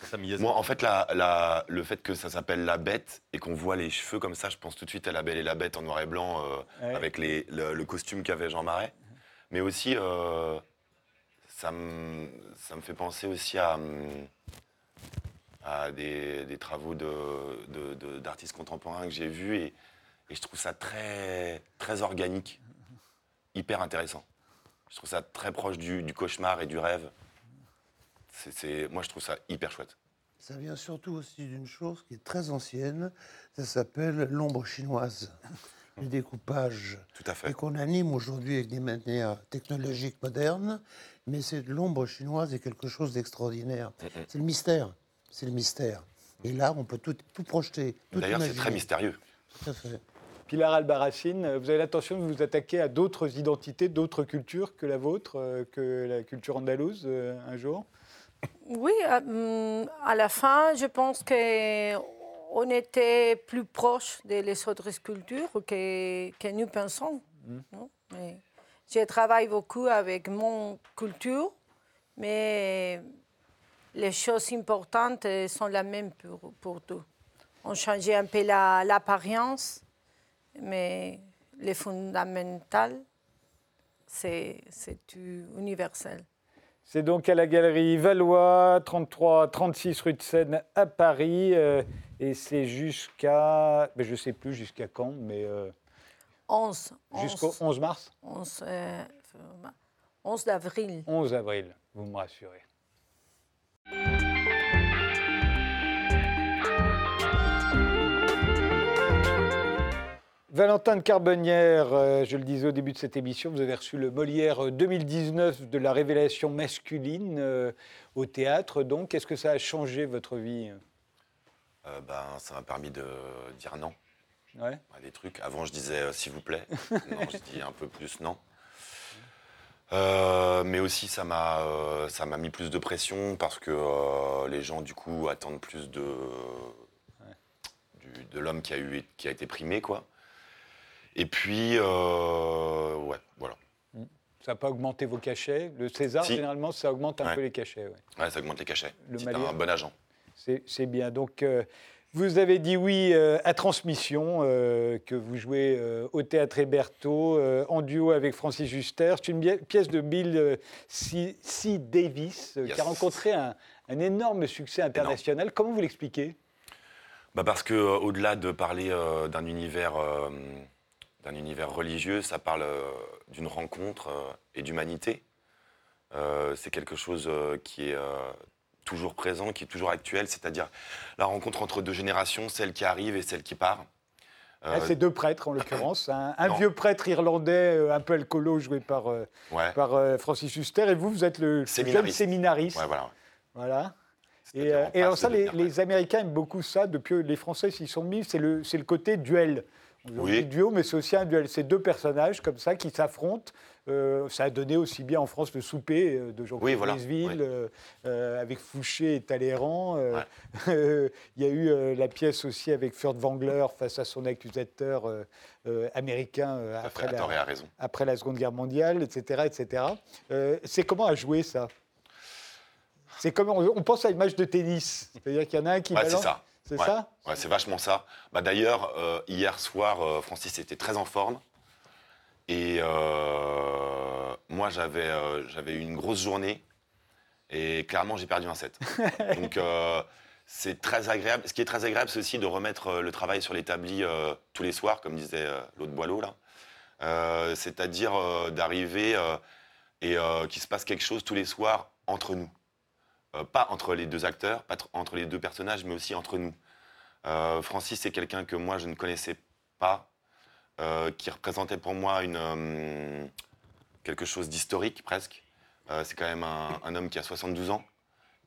Ça. Moi, en fait, la- la- le fait que ça s'appelle La Bête et qu'on voit les cheveux comme ça, je pense tout de suite à La Belle et la Bête en noir et blanc, euh, Ouais. avec les- le, le costume qu'avait Jean Marais. Mais aussi, euh, ça, me, ça me fait penser aussi à, hum, à des, des travaux de- de- de- d'artistes contemporains que j'ai vus et, et je trouve ça très, très organique, hyper intéressant. Je trouve ça très proche du, du cauchemar et du rêve. C'est- moi, je trouve ça hyper chouette. Ça vient surtout aussi d'une chose qui est très ancienne, ça s'appelle l'ombre chinoise, le découpage, Tout à fait. et qu'on anime aujourd'hui avec des manières technologiques modernes, mais c'est l'ombre chinoise est quelque chose d'extraordinaire. C'est le mystère, c'est le mystère. Et là, on peut tout, tout projeter, D'ailleurs, c'est très mystérieux. Tout à fait. Pilar Albarracine, vous avez l'intention de vous attaquer à d'autres identités, d'autres cultures que la vôtre, euh, que la culture andalouse euh, un jour? Oui, euh, à la fin, je pense qu'on était plus proche des autres cultures que, que nous pensons. Mais je travaille beaucoup avec mon culture, mais les choses importantes sont les mêmes pour, pour tout. On changeait un peu la- l'apparence, mais les fondamentales, c'est universel. C'est donc à la galerie Valois, 33-36 rue de Seine à Paris. euh, et c'est jusqu'à. ben, je ne sais plus jusqu'à quand, mais euh, 11, 11, jusqu'au 11 mars? 11, euh, 11 d'avril. 11 avril, vous me rassurez. Valentin de Carbonnière, euh, je le disais au début de cette émission, vous avez reçu le Molière 2019 de la révélation masculine euh, au théâtre. Donc, est-ce que ça a changé votre vie? Euh, ben, ça m'a permis de dire non Ouais. à des trucs. Avant, je disais euh, s'il vous plaît. non, je dis un peu plus non. Euh, mais aussi, ça m'a euh, ça m'a mis plus de pression parce que euh, les gens, du coup, attendent plus de, du- de l'homme qui a, eu, qui a été primé, quoi. Et puis, euh, ouais, voilà. Ça n'a pas augmenté vos cachets? Le César, Si. généralement, ça augmente un Ouais. peu les cachets. ouais. Ouais, ça augmente les cachets. Le C'est Molière. un bon agent. C'est bien. Donc, euh, vous avez dit oui euh, à Transmission, euh, que vous jouez au Théâtre Héberto, en duo avec Francis Juster. C'est une pièce de Bill C. C. Davis, qui a rencontré un, un énorme succès international. Comment vous l'expliquez? Bah parce que euh, au-delà de parler d'un univers, d'un univers religieux, ça parle euh, d'une rencontre euh, et d'humanité. Euh, c'est quelque chose qui est toujours présent, qui est toujours actuel, c'est-à-dire la rencontre entre deux générations, celle qui arrive et celle qui part. Ah, C'est deux prêtres, en l'occurrence. Un, vieux prêtre irlandais, un peu alcoolo, joué par, ouais, par Francis Juster. Et vous, vous êtes le jeune Séminariste. séminariste. ouais, voilà. Voilà. Et, euh, alors ça, les, Américains aiment beaucoup ça. Depuis les Français s'y sont mis, c'est le, c'est le côté duel. Oui. dit duo, mais c'est aussi un duel. C'est deux personnages comme ça qui s'affrontent. Euh, ça a donné aussi bien en France le souper euh, de Jean-Claude Oui, voilà. Brézeville, Oui. euh, avec Fouché et Talleyrand. Ouais. Il y a eu la pièce aussi avec Furt Wangler face à son accusateur américain après la, après Seconde Guerre mondiale, etc. etc. C'est comment à jouer ça? C'est comme on, on pense à une match de tennis, c'est-à-dire qu'il y en a un qui Ouais, c'est balance. C'est Ouais. ça Ouais, c'est vachement ça. Bah, D'ailleurs, euh, hier soir, euh, Francis était très en forme. Et euh, moi, j'avais eu une grosse journée. Et clairement, j'ai perdu un set. Donc, c'est très agréable. Ce qui est très agréable, c'est aussi de remettre le travail sur l'établi tous les soirs, comme disait l'autre Boileau, là. C'est-à-dire d'arriver et qu'il se passe quelque chose tous les soirs entre nous. Euh, pas entre les deux acteurs, pas tr- entre les deux personnages, mais aussi entre nous. Euh, Francis, c'est quelqu'un que moi, je ne connaissais pas, euh, qui représentait pour moi une, quelque chose d'historique presque. C'est quand même un, un homme qui a 72 ans,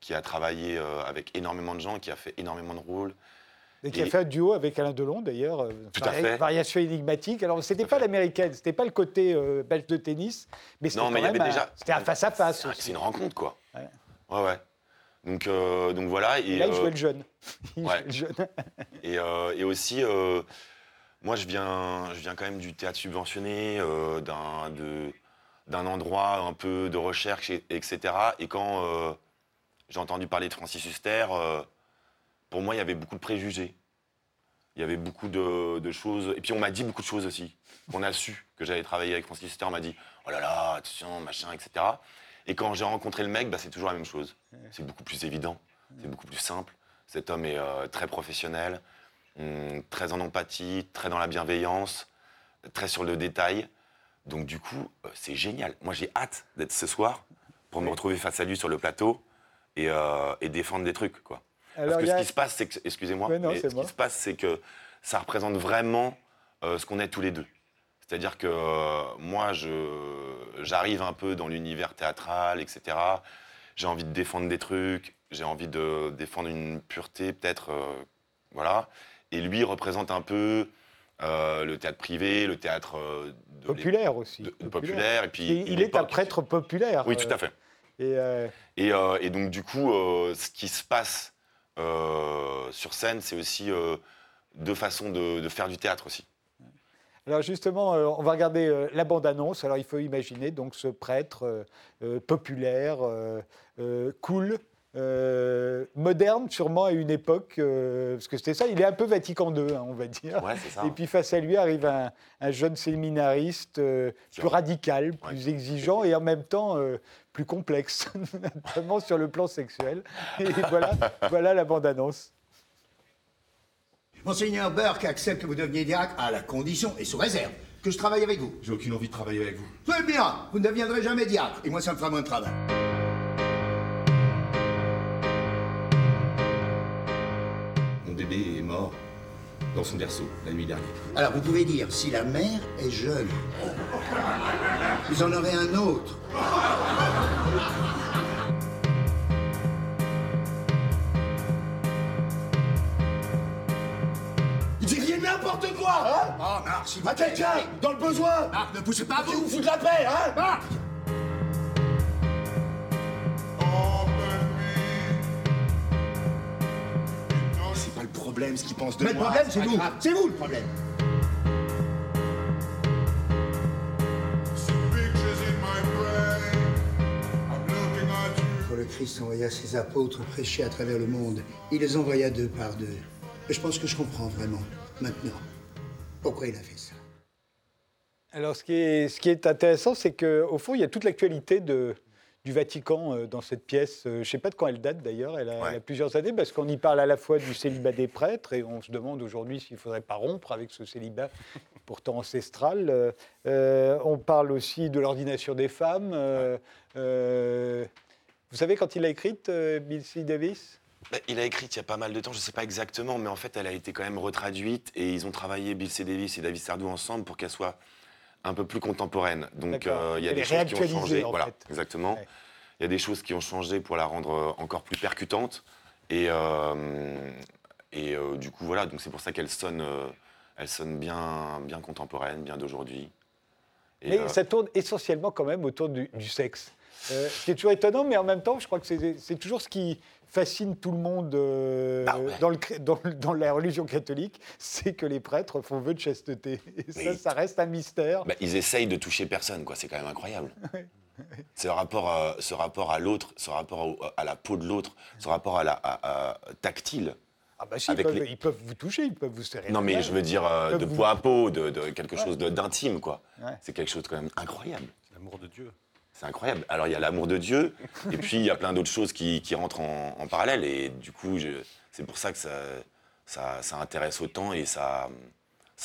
qui a travaillé avec énormément de gens, qui a fait énormément de rôles. Et qui a fait un duo avec Alain Delon, d'ailleurs. Tout à fait. Variation énigmatique. Alors, c'était pas l'américaine, c'était pas le côté euh, belge de tennis, mais c'était Non, mais quand il y même avait un- déjà- C'était un face-à-face aussi. c'est une rencontre, quoi. Ouais. Ouais, ouais. Donc, euh, donc voilà. Et Et, là, il euh, jouait le jeune. Il ouais. jouait le jeune. Et, euh, et aussi, euh, moi, je viens, je viens quand même du théâtre subventionné, euh, d'un de- d'un endroit un peu de recherche, et- etc. Et quand, euh, j'ai entendu parler de Francis Huster, euh, pour moi, il y avait beaucoup de préjugés. Il y avait beaucoup de, de choses. Et puis, on m'a dit beaucoup de choses aussi. On a su que j'allais travailler avec Francis Huster. On m'a dit Oh là là, attention, machin, etc. Et quand j'ai rencontré le mec, bah, c'est toujours la même chose. C'est beaucoup plus évident. C'est beaucoup plus simple. Cet homme est euh, très professionnel, hum, très en empathie, très dans la bienveillance, très sur le détail. Donc, du coup, euh, c'est génial. Moi, j'ai hâte d'être ce soir pour me retrouver face à lui sur le plateau et, euh, et défendre des trucs, quoi. Alors, Parce que a- ce qui se passe, c'est que, excusez-moi, ce qui se passe, c'est que ça représente vraiment ce qu'on est tous les deux. C'est-à-dire que euh, moi, je, j'arrive un peu dans l'univers théâtral, etc. J'ai envie de défendre des trucs, j'ai envie de défendre une pureté, peut-être, euh, voilà. Et lui représente un peu euh, le théâtre privé, le théâtre euh, de Populaire aussi. de- populaire, et puis Il, est un prêtre populaire. Oui, tout à fait. Et, Et, et donc, du coup, ce qui se passe sur scène, c'est aussi deux façons de, de faire du théâtre aussi. Alors justement, euh, on va regarder euh, la bande-annonce. Alors il faut imaginer donc ce prêtre euh, populaire, euh, cool, euh, moderne sûrement à une époque, euh, parce que c'était ça, il est un peu Vatican II, hein, on va dire. Ouais, ça. Et puis face à lui arrive un, un jeune séminariste euh, plus radical, plus exigeant et en même temps plus complexe, notamment sur le plan sexuel. Et voilà, voilà la bande-annonce. Monseigneur Burke accepte que vous deveniez diacre à la condition, et sous réserve, que je travaille avec vous. J'ai aucune envie de travailler avec vous. Très bien, vous ne deviendrez jamais diacre, et moi ça me fera moins de travail. Mon bébé est mort dans son berceau la nuit dernière. Alors vous pouvez dire, si la mère est jeune, vous en aurez un autre. Marc, s'il vous plaît. dans le besoin Marc, ne poussez pas Qui vous vous fout de la paix, hein Marc C'est pas le problème ce qu'ils pensent de Mais le moi. problème, c'est vous. C'est vous le problème. Quand le Christ envoya ses apôtres prêcher à travers le monde, il les envoya deux par deux. Et je pense que je comprends vraiment, maintenant, pourquoi il a fait ça? Alors, ce qui est, ce qui est intéressant, c'est qu'au fond, il y a toute l'actualité de, du Vatican euh, dans cette pièce. Euh, Je ne sais pas de quand elle date d'ailleurs, elle, a- Ouais. elle a plusieurs années, parce qu'on y parle à la fois du célibat des prêtres, et on se demande aujourd'hui s'il ne faudrait pas rompre avec ce célibat pourtant ancestral. Euh, on parle aussi de l'ordination des femmes. Euh, euh, vous savez quand il a écrite, euh, Bill C. Davis? Il a écrit il y a pas mal de temps, je ne sais pas exactement, mais en fait, elle a été quand même retraduite et ils ont travaillé, Bill C. Davis et David Sardou, ensemble pour qu'elle soit un peu plus contemporaine. Donc, euh, il y a des choses qui ont changé. Voilà, fait. exactement. Ouais. Il y a des choses qui ont changé pour la rendre euh, encore plus percutante. Et, euh, et euh, du coup, voilà, donc c'est pour ça qu'elle sonne, elle sonne bien, bien contemporaine, bien d'aujourd'hui. Et, Mais ça tourne essentiellement quand même autour du, du sexe. Euh, ce qui est toujours étonnant, mais en même temps, je crois que c'est toujours ce qui fascine tout le monde euh, Bah ouais. dans, le, chr- dans, le- dans la religion catholique, c'est que les prêtres font vœu de chasteté. Et ça, ça reste un mystère. Bah, ils essayent de toucher personne, quoi. C'est quand même incroyable. Ce rapport, à, ce rapport à l'autre, ce rapport au- à la peau de l'autre, ce rapport à la à- à- tactile. Ah bah si, ils peuvent, les- ils peuvent vous toucher, ils peuvent vous serrer. Non, mais main. je veux dire euh, de vous- peau à peau, de, de quelque chose d'intime, quoi. Ouais. C'est quelque chose de quand même incroyable. L'amour de Dieu. C'est incroyable. Alors, il y a l'amour de Dieu, et puis il y a plein d'autres choses qui, rentrent en, parallèle. Et du coup, c'est pour ça que ça, ça, intéresse autant et ça,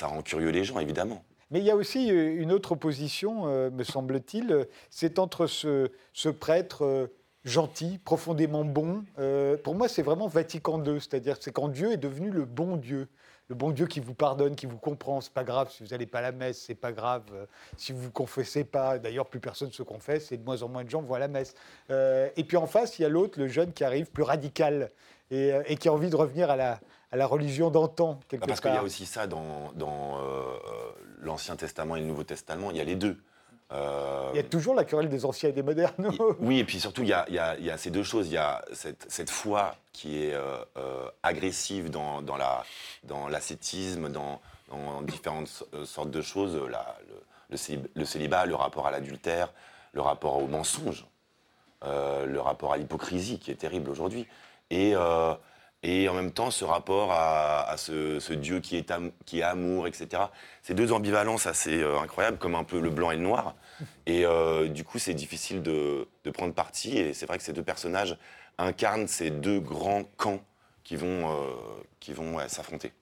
rend curieux les gens, évidemment. Mais il y a aussi euh, une autre opposition, euh, me semble-t-il, c'est entre ce, prêtre euh, gentil, profondément bon. pour moi, c'est vraiment Vatican II, c'est-à-dire c'est quand Dieu est devenu le bon Dieu. Le bon Dieu qui vous pardonne, qui vous comprend, c'est pas grave si vous n'allez pas à la messe, c'est pas grave euh, si vous vous confessez pas. D'ailleurs, plus personne se confesse et de moins en moins de gens vont à la messe. Euh, et puis en face, il y a l'autre, le jeune qui arrive, plus radical et, euh, et qui a envie de revenir à la, à la religion d'antan quelque Bah, parce qu'il y a part. aussi ça dans, dans, l'Ancien Testament et le Nouveau Testament. Il y a les deux. Euh, Il y a toujours la querelle des anciens et des modernes. oui, et puis surtout, il y a, il y a- il y a ces deux choses. Il y a cette, cette foi qui est euh, euh, agressive dans, dans la- dans l'ascétisme, dans, dans différentes so- sortes de choses. La- le, le célib- le célibat, le rapport à l'adultère, le rapport au mensonge. le rapport à l'hypocrisie qui est terrible aujourd'hui, et, et en même temps ce rapport à, à ce, ce Dieu qui est, am- qui est amour, etc. Ces deux ambivalences assez euh, incroyables, comme un peu le blanc et le noir. Et euh, du coup, c'est difficile de, de prendre parti, et c'est vrai que ces deux personnages incarnent ces deux grands camps qui vont, euh, qui vont ouais, s'affronter.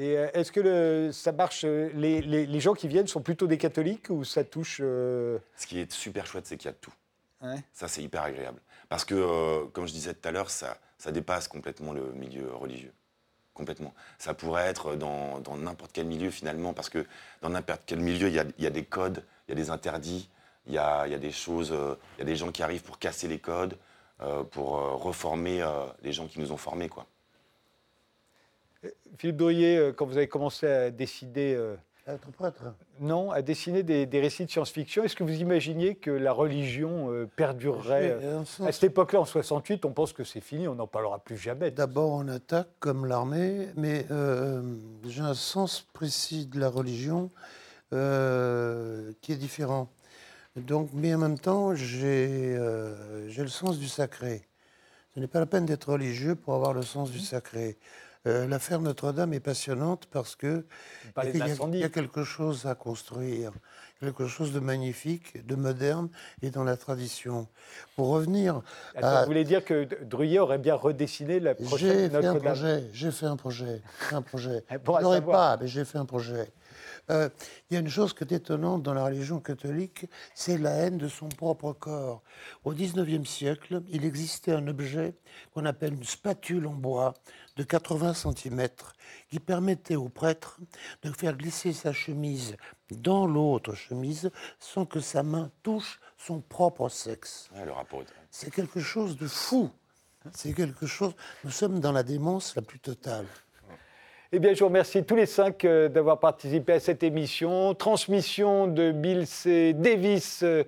Et euh, est-ce que le- ça marche les, les- les gens qui viennent sont plutôt des catholiques ou ça touche Ce qui est super chouette, c'est qu'il y a de tout. Ouais. Ça, c'est hyper agréable. Parce que, comme je disais tout à l'heure, ça, ça dépasse complètement le milieu religieux. Complètement. Ça pourrait être dans n'importe quel milieu, finalement, parce que dans n'importe quel milieu, il y a, y a des codes, il y a des interdits, il y a, y a des choses, euh, il y a des gens qui arrivent pour casser les codes, euh, pour euh, reformer les gens qui nous ont formés, quoi. Philippe euh, quand vous avez commencé à décider, euh, Être prêtre. non, à dessiner des, des récits de science-fiction, est-ce que vous imaginiez que la religion euh, perdurerait euh, sens- À cette époque-là, en 68, on pense que c'est fini, on n'en parlera plus jamais. D'abord, on attaque comme l'armée, mais euh, j'ai un sens précis de la religion euh, qui est différent. Donc, mais en même temps, j'ai j'ai le sens du sacré. Ce n'est pas la peine d'être religieux pour avoir le sens du sacré. Euh, L'affaire Notre-Dame est passionnante parce que il y, a, d'incendie. il y a quelque chose à construire, quelque chose de magnifique, de moderne et dans la tradition. Pour revenir Attends, à- Vous voulez dire que Drouillet aurait bien redessiné la j'ai prochaine fait un Notre-Dame projet, j'ai fait un projet, fait un projet. Bon à Je pas, mais j'ai fait un projet. Euh, Il y a une chose qui est étonnante dans la religion catholique, c'est la haine de son propre corps. Au XIXe siècle, il existait un objet qu'on appelle une spatule en bois de 80 cm qui permettait au prêtre de faire glisser sa chemise dans l'autre chemise sans que sa main touche son propre sexe. Ouais, le rapport est- C'est quelque chose de fou. C'est quelque chose. Nous sommes dans la démence la plus totale. Eh bien, je vous remercie tous les cinq euh, d'avoir participé à cette émission. Transmission de Bill C. Davis, euh,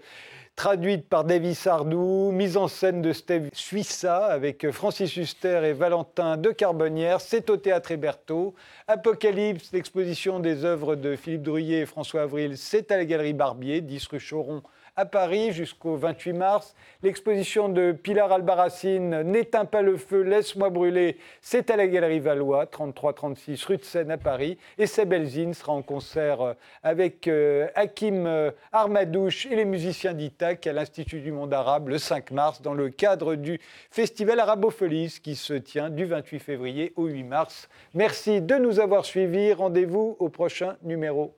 traduite par Davis Ardou, mise en scène de Steve Suissa avec euh, Francis Huster et Valentin de Carbonnière. C'est au Théâtre Héberto. Apocalypse, l'exposition des œuvres de Philippe Drouillet et François Avril, c'est à la Galerie Barbier, 10 rue Choron à Paris jusqu'au 28 mars. L'exposition de Pilar Albarracine, N'éteins pas le feu, laisse-moi brûler, c'est à la Galerie Valois, 33-36 rue de Seine à Paris. Et Seb Elzine sera en concert euh, avec euh, Hakim euh, Armadouche et les musiciens d'ITAC à l'Institut du monde arabe le 5 mars dans le cadre du festival Arabopholis qui se tient du 28 février au 8 mars. Merci de nous avoir suivis. Rendez-vous au prochain numéro.